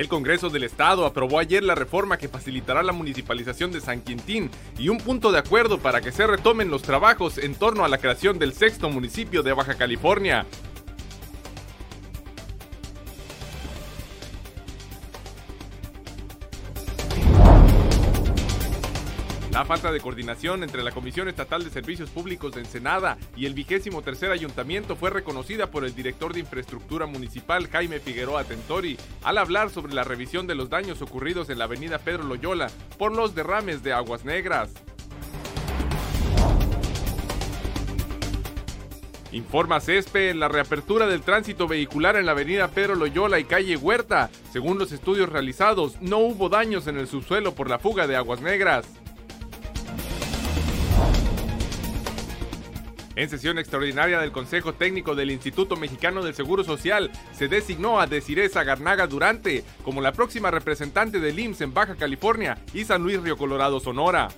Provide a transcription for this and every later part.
El Congreso del Estado aprobó ayer la reforma que facilitará la municipalización de San Quintín y un punto de acuerdo para que se retomen los trabajos en torno a la creación del sexto municipio de Baja California. La falta de coordinación entre la Comisión Estatal de Servicios Públicos de Ensenada y el vigésimo tercer ayuntamiento fue reconocida por el director de Infraestructura Municipal Jaime Figueroa Tentori al hablar sobre la revisión de los daños ocurridos en la avenida Pedro Loyola por los derrames de aguas negras. Informa CESPE la reapertura del tránsito vehicular en la avenida Pedro Loyola y calle Huerta. Según los estudios realizados, no hubo daños en el subsuelo por la fuga de aguas negras. En sesión extraordinaria del Consejo Técnico del Instituto Mexicano del Seguro Social, se designó a Desireza Garnaga Durante como la próxima representante del IMSS en Baja California y San Luis Río Colorado, Sonora.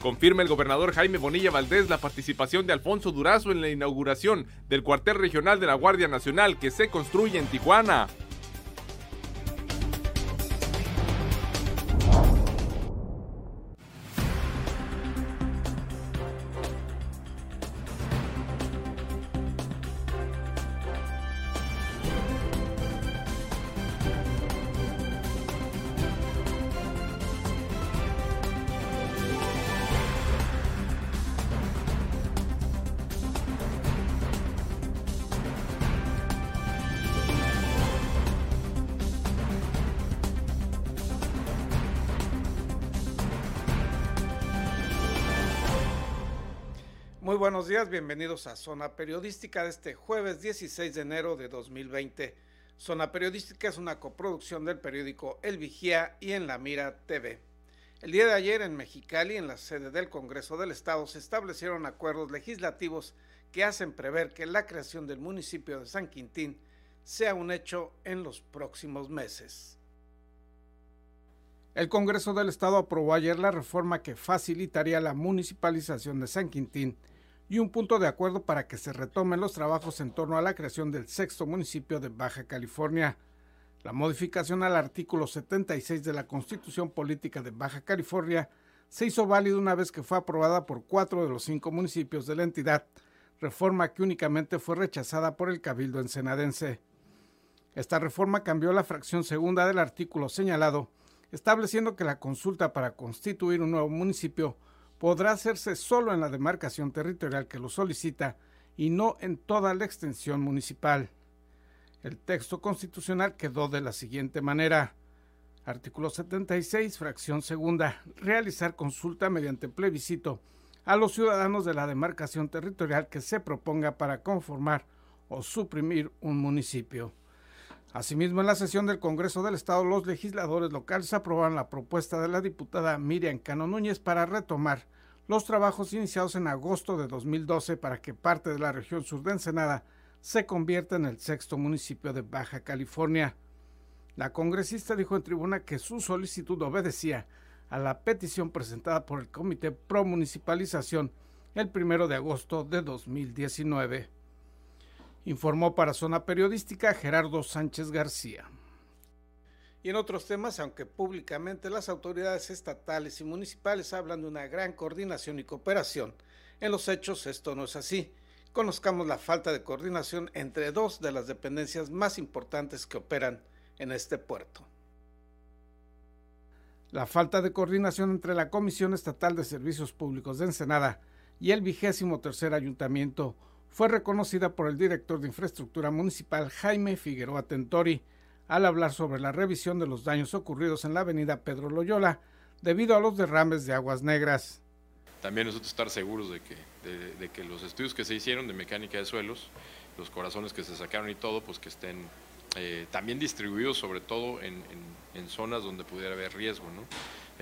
Confirma el gobernador Jaime Bonilla Valdés la participación de Alfonso Durazo en la inauguración del cuartel regional de la Guardia Nacional que se construye en Tijuana. Muy buenos días, bienvenidos a Zona Periodística de este jueves 16 de enero de 2020. Zona Periodística es una coproducción del periódico El Vigía y en La Mira TV. El día de ayer en Mexicali, en la sede del Congreso del Estado, se establecieron acuerdos legislativos que hacen prever que la creación del municipio de San Quintín sea un hecho en los próximos meses. El Congreso del Estado aprobó ayer la reforma que facilitaría la municipalización de San Quintín y un punto de acuerdo para que se retomen los trabajos en torno a la creación del sexto municipio de Baja California. La modificación al artículo 76 de la Constitución Política de Baja California se hizo válido una vez que fue aprobada por cuatro de los cinco municipios de la entidad, reforma que únicamente fue rechazada por el Cabildo ensenadense. Esta reforma cambió la fracción segunda del artículo señalado, estableciendo que la consulta para constituir un nuevo municipio podrá hacerse solo en la demarcación territorial que lo solicita y no en toda la extensión municipal. El texto constitucional quedó de la siguiente manera. Artículo 76, fracción segunda. Realizar consulta mediante plebiscito a los ciudadanos de la demarcación territorial que se proponga para conformar o suprimir un municipio. Asimismo, en la sesión del Congreso del Estado, los legisladores locales aprobaron la propuesta de la diputada Miriam Cano Núñez para retomar los trabajos iniciados en agosto de 2012 para que parte de la región sur de Ensenada se convierta en el sexto municipio de Baja California. La congresista dijo en tribuna que su solicitud obedecía a la petición presentada por el Comité Pro Municipalización el primero de agosto de 2019. Informó para Zona Periodística Gerardo Sánchez García. Y en otros temas, aunque públicamente las autoridades estatales y municipales hablan de una gran coordinación y cooperación, en los hechos esto no es así. Conozcamos la falta de coordinación entre dos de las dependencias más importantes que operan en este puerto. La falta de coordinación entre la Comisión Estatal de Servicios Públicos de Ensenada y el vigésimo tercer ayuntamiento fue reconocida por el director de Infraestructura Municipal Jaime Figueroa Tentori, al hablar sobre la revisión de los daños ocurridos en la avenida Pedro Loyola debido a los derrames de aguas negras. También nosotros estar seguros de que, de, que los estudios que se hicieron de mecánica de suelos, los corazones que se sacaron y todo, pues que estén eh, también distribuidos sobre todo en, en, zonas donde pudiera haber riesgo. ¿no?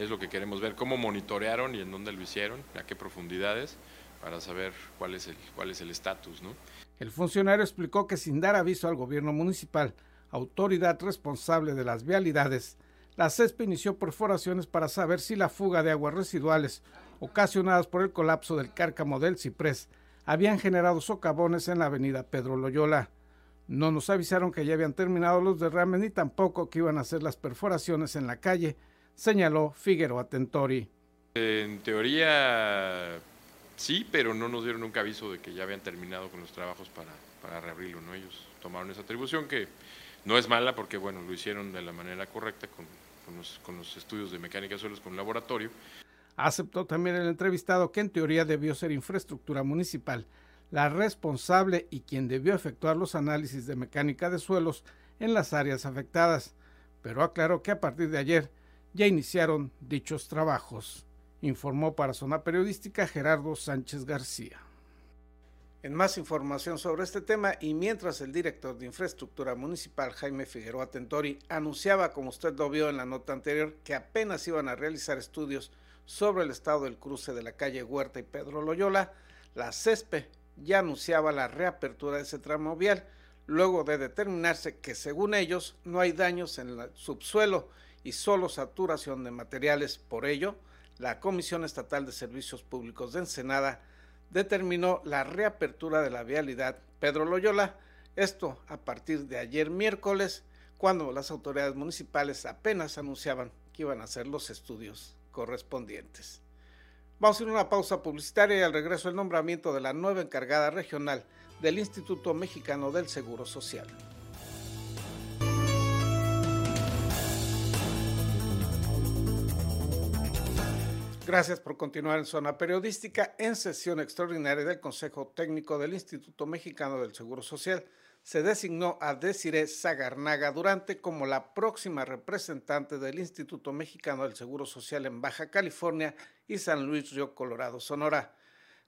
Es lo que queremos ver, cómo monitorearon y en dónde lo hicieron, a qué profundidades, para saber cuál es el cuál es el estatus. ¿no? El funcionario explicó que sin dar aviso al gobierno municipal, autoridad responsable de las vialidades, la CESP inició perforaciones para saber si la fuga de aguas residuales ocasionadas por el colapso del cárcamo del Ciprés habían generado socavones en la avenida Pedro Loyola. No nos avisaron que ya habían terminado los derrames ni tampoco que iban a hacer las perforaciones en la calle, señaló Figueroa Tentori. En teoría sí, pero no nos dieron nunca aviso de que ya habían terminado con los trabajos para, para reabrirlo, ¿no? Ellos tomaron esa atribución que no es mala porque, bueno, lo hicieron de la manera correcta con, con, los, estudios de mecánica de suelos con laboratorio. Aceptó también el entrevistado que en teoría debió ser infraestructura municipal la responsable y quien debió efectuar los análisis de mecánica de suelos en las áreas afectadas, pero aclaró que a partir de ayer ya iniciaron dichos trabajos, informó para Zona Periodística Gerardo Sánchez García. En más información sobre este tema y mientras el director de Infraestructura Municipal Jaime Figueroa Tentori anunciaba, como usted lo vio en la nota anterior, que apenas iban a realizar estudios sobre el estado del cruce de la calle Huerta y Pedro Loyola, la CESPE ya anunciaba la reapertura de ese tramo vial, luego de determinarse que según ellos no hay daños en el subsuelo y solo saturación de materiales. Por ello, la Comisión Estatal de Servicios Públicos de Ensenada determinó la reapertura de la vialidad Pedro Loyola, esto a partir de ayer miércoles, cuando las autoridades municipales apenas anunciaban que iban a hacer los estudios correspondientes. Vamos a ir a una pausa publicitaria y al regreso el nombramiento de la nueva encargada regional del Instituto Mexicano del Seguro Social. Gracias por continuar en Zona Periodística en sesión extraordinaria del Consejo Técnico del Instituto Mexicano del Seguro Social se designó a Desiree Zagarnaga Durante como la próxima representante del Instituto Mexicano del Seguro Social en Baja California y San Luis Río Colorado, Sonora.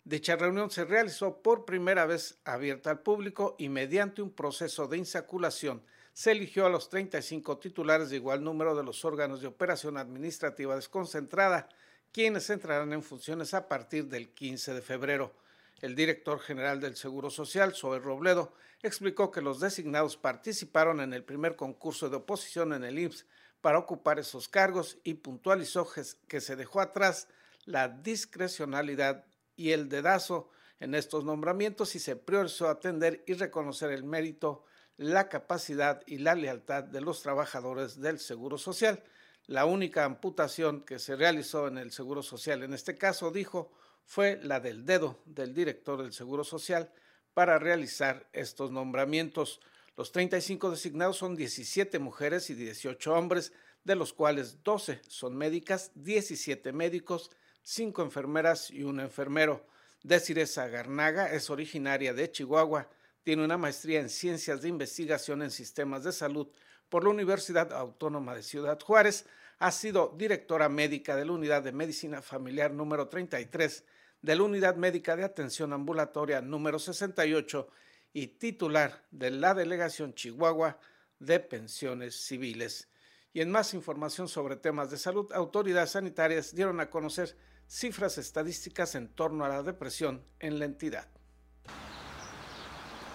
Dicha reunión se realizó por primera vez abierta al público y mediante un proceso de insaculación se eligió a los 35 titulares de igual número de los órganos de operación administrativa desconcentrada, quienes entrarán en funciones a partir del 15 de febrero. El director general del Seguro Social, Zoe Robledo, explicó que los designados participaron en el primer concurso de oposición en el IMSS para ocupar esos cargos y puntualizó que se dejó atrás la discrecionalidad y el dedazo en estos nombramientos y se priorizó atender y reconocer el mérito, la capacidad y la lealtad de los trabajadores del Seguro Social. La única amputación que se realizó en el Seguro Social en este caso, dijo, fue la del dedo del director del Seguro Social para realizar estos nombramientos. Los 35 designados son 17 mujeres y 18 hombres, de los cuales 12 son médicas, 17 médicos, 5 enfermeras y un enfermero. Desiree Garnaga es originaria de Chihuahua, tiene una maestría en Ciencias de Investigación en Sistemas de Salud por la Universidad Autónoma de Ciudad Juárez, ha sido directora médica de la Unidad de Medicina Familiar número 33 de la Unidad Médica de Atención Ambulatoria número 68 y titular de la Delegación Chihuahua de Pensiones Civiles. Y en más información sobre temas de salud, autoridades sanitarias dieron a conocer cifras estadísticas en torno a la depresión en la entidad.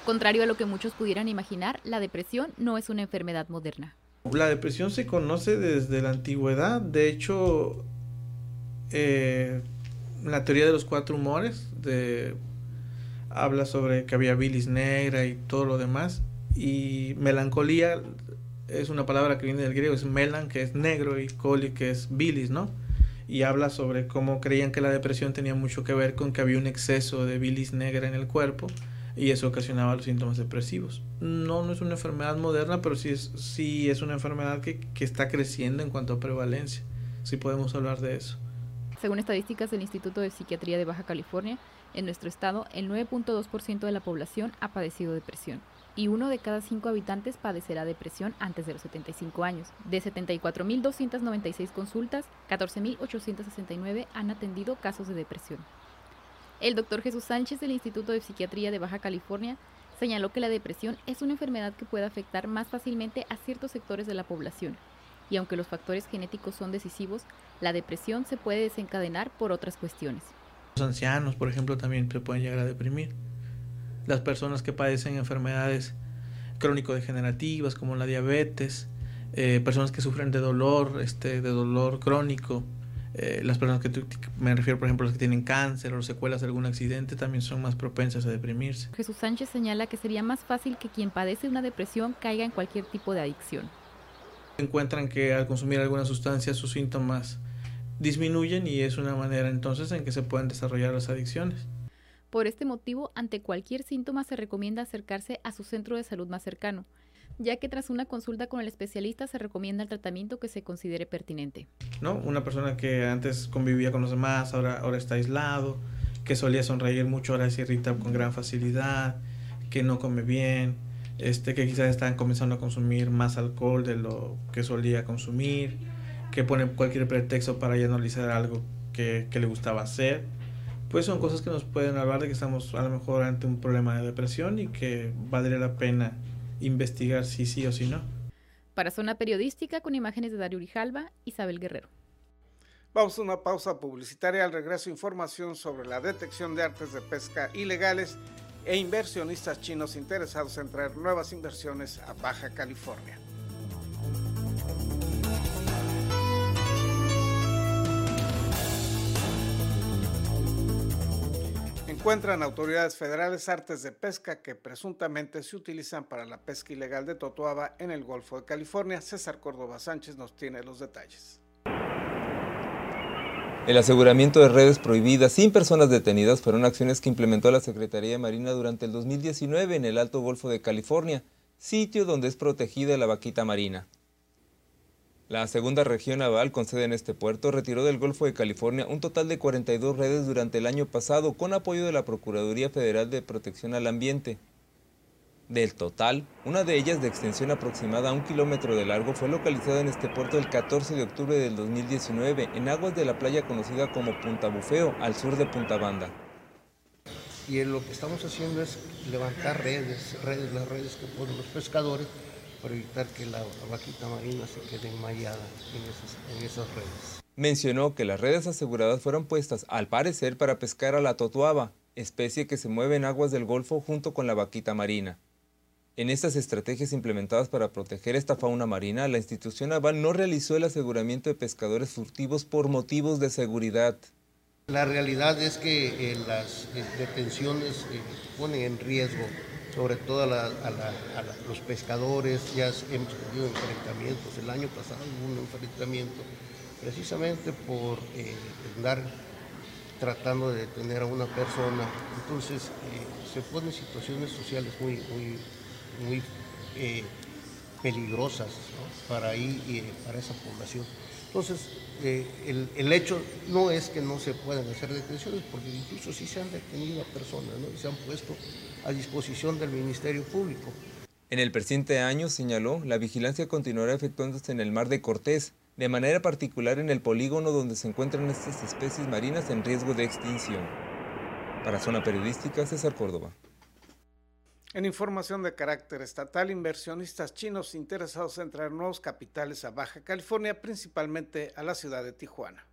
Contrario a lo que muchos pudieran imaginar, la depresión no es una enfermedad moderna. La depresión se conoce desde la antigüedad, de hecho, eh, la teoría de los cuatro humores, habla sobre que había bilis negra y todo lo demás, y melancolía es una palabra que viene del griego, es melan, que es negro, y coli, que es bilis, ¿no? Y habla sobre cómo creían que la depresión tenía mucho que ver con que había un exceso de bilis negra en el cuerpo y eso ocasionaba los síntomas depresivos. No, no es una enfermedad moderna, pero sí es, sí es una enfermedad que, que está creciendo en cuanto a prevalencia. Sí podemos hablar de eso. Según estadísticas del Instituto de Psiquiatría de Baja California, en nuestro estado el 9.2% de la población ha padecido depresión y uno de cada cinco habitantes padecerá depresión antes de los 75 años. De 74.296 consultas, 14.869 han atendido casos de depresión. El doctor Jesús Sánchez del Instituto de Psiquiatría de Baja California señaló que la depresión es una enfermedad que puede afectar más fácilmente a ciertos sectores de la población, y aunque los factores genéticos son decisivos, la depresión se puede desencadenar por otras cuestiones. Los ancianos, por ejemplo, también se pueden llegar a deprimir. Las personas que padecen enfermedades crónico-degenerativas como la diabetes, eh, personas que sufren de dolor, este, de dolor crónico, eh, las personas que me refiero, por ejemplo, las que tienen cáncer o secuelas de algún accidente, también son más propensas a deprimirse. Jesús Sánchez señala que sería más fácil que quien padece una depresión caiga en cualquier tipo de adicción. Encuentran que al consumir alguna sustancia sus síntomas disminuyen y es una manera entonces en que se pueden desarrollar las adicciones. Por este motivo, ante cualquier síntoma se recomienda acercarse a su centro de salud más cercano, ya que tras una consulta con el especialista se recomienda el tratamiento que se considere pertinente. ¿No? Una persona que antes convivía con los demás, ahora, está aislado, que solía sonreír mucho, ahora se irrita con gran facilidad, que no come bien, este, que quizás están comenzando a consumir más alcohol de lo que solía consumir, que pone cualquier pretexto para ya no realizar algo que, que le gustaba hacer pues son cosas que nos pueden hablar de que estamos a lo mejor ante un problema de depresión y que valdría la pena investigar si sí o si no. Para Zona Periodística, con imágenes de Dario Urijalba, Isabel Guerrero. Vamos a una pausa publicitaria. Al regreso, información sobre la detección de artes de pesca ilegales e inversionistas chinos interesados en traer nuevas inversiones a Baja California. Encuentran autoridades federales artes de pesca que presuntamente se utilizan para la pesca ilegal de totoaba en el Golfo de California. César Córdoba Sánchez nos tiene los detalles. El aseguramiento de redes prohibidas sin personas detenidas fueron acciones que implementó la Secretaría de Marina durante el 2019 en el Alto Golfo de California, sitio donde es protegida la vaquita marina. La segunda región naval con sede en este puerto retiró del Golfo de California un total de 42 redes durante el año pasado con apoyo de la Procuraduría Federal de Protección al Ambiente. Del total, una de ellas de extensión aproximada a un kilómetro de largo fue localizada en este puerto el 14 de octubre del 2019 en aguas de la playa conocida como Punta Bufeo, al sur de Punta Banda. Y lo que estamos haciendo es levantar redes, redes las redes que ponen los pescadores para evitar que la vaquita marina se quede enmayada en esas, redes. Mencionó que las redes aseguradas fueron puestas, al parecer, para pescar a la totuaba, especie que se mueve en aguas del Golfo junto con la vaquita marina. En estas estrategias implementadas para proteger esta fauna marina, la institución naval no realizó el aseguramiento de pescadores furtivos por motivos de seguridad. La realidad es que eh, las eh, detenciones eh, ponen en riesgo sobre todo a, los pescadores, ya hemos tenido enfrentamientos, el año pasado hubo un enfrentamiento precisamente por eh, andar tratando de detener a una persona, entonces eh, se ponen situaciones sociales muy, muy, eh, peligrosas para ahí y para esa población. Entonces, el, el, hecho no es que no se puedan hacer detenciones, porque incluso sí se han detenido a personas ¿no? y se han puesto a disposición del Ministerio Público. En el presente año, señaló, la vigilancia continuará efectuándose en el mar de Cortés, de manera particular en el polígono donde se encuentran estas especies marinas en riesgo de extinción. Para Zona Periodística, César Córdoba. En información de carácter estatal, inversionistas chinos interesados en traer nuevos capitales a Baja California, principalmente a la ciudad de Tijuana.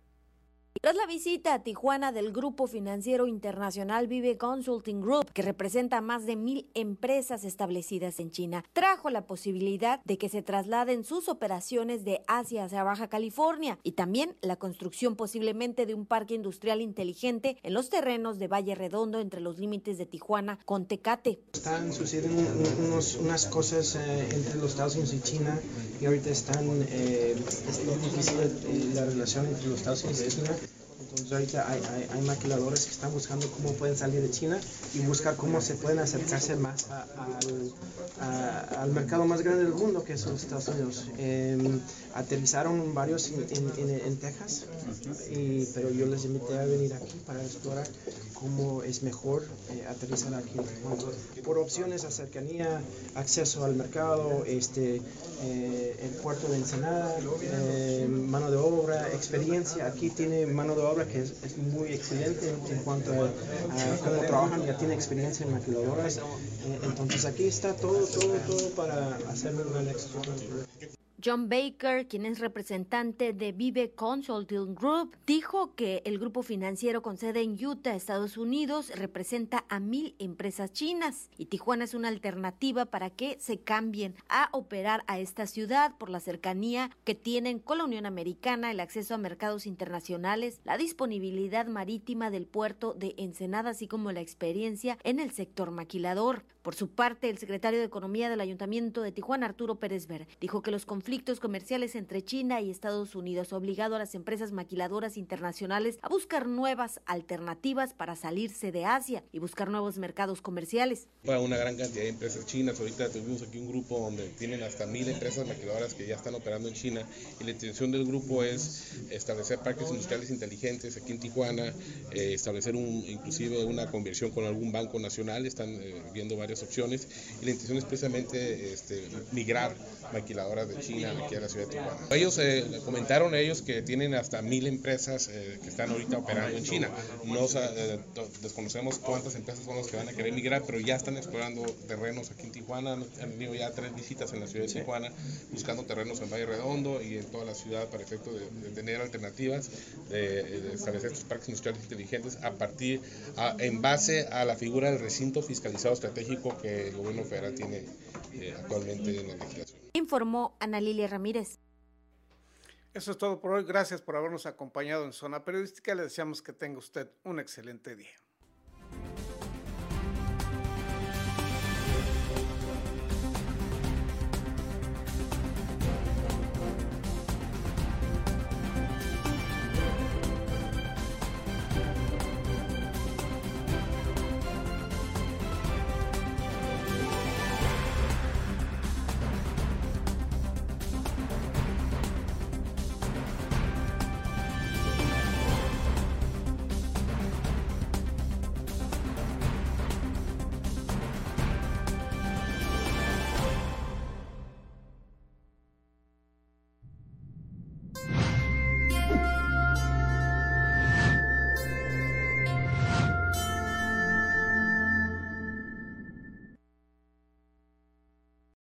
Tras la visita a Tijuana del Grupo Financiero Internacional Vive Consulting Group, que representa más de mil empresas establecidas en China, trajo la posibilidad de que se trasladen sus operaciones de Asia hacia Baja California y también la construcción posiblemente de un parque industrial inteligente en los terrenos de Valle Redondo entre los límites de Tijuana con Tecate. Están sucediendo unas cosas eh, entre los Estados Unidos y China y ahorita están, eh, es difícil eh, la relación entre los Estados Unidos y China entonces ahorita hay, hay, maquiladores que están buscando cómo pueden salir de China y buscar cómo se pueden acercarse más al, mercado más grande del mundo, que son los Estados Unidos. Em, aterrizaron varios en, Texas, y, pero yo les invité a venir aquí para explorar cómo es mejor eh, aterrizar aquí. Por opciones a cercanía, acceso al mercado, este, eh, el puerto de Ensenada, eh, mano de obra, experiencia. Aquí tiene mano de obra que es, muy excelente en cuanto a, cómo trabajan, ya tiene experiencia en maquiladoras. entonces aquí está todo, todo, todo para hacer un gran éxito. John Baker, quien es representante de Vive Consulting Group, dijo que el grupo financiero con sede en Utah, Estados Unidos, representa a mil empresas chinas y Tijuana es una alternativa para que se cambien a operar a esta ciudad por la cercanía que tienen con la Unión Americana, el acceso a mercados internacionales, la disponibilidad marítima del puerto de Ensenada, así como la experiencia en el sector maquilador. Por su parte, el secretario de Economía del Ayuntamiento de Tijuana, Arturo Pérez Ver, dijo que los conflictos comerciales entre China y Estados Unidos ha obligado a las empresas maquiladoras internacionales a buscar nuevas alternativas para salirse de Asia y buscar nuevos mercados comerciales. Para una gran cantidad de empresas chinas, ahorita tuvimos aquí un grupo donde tienen hasta mil empresas maquiladoras que ya están operando en China y la intención del grupo es establecer parques industriales inteligentes aquí en Tijuana, eh, establecer un, inclusive una conversión con algún banco nacional, están eh, viendo varias opciones y la intención es precisamente este, migrar maquiladoras de China aquí a la ciudad de Tijuana. Ellos eh, comentaron ellos que tienen hasta mil empresas eh, que están ahorita operando en China. No eh, desconocemos cuántas empresas son las que van a querer migrar, pero ya están explorando terrenos aquí en Tijuana. Han tenido ya tres visitas en la ciudad de Tijuana buscando terrenos en Valle Redondo y en toda la ciudad para efecto de, tener alternativas, de, establecer estos parques industriales inteligentes a partir, en base a la figura del recinto fiscalizado estratégico que el gobierno federal tiene actualmente en la legislación informó Ana Lilia Ramírez. Eso es todo por hoy. Gracias por habernos acompañado en Zona Periodística. Le deseamos que tenga usted un excelente día.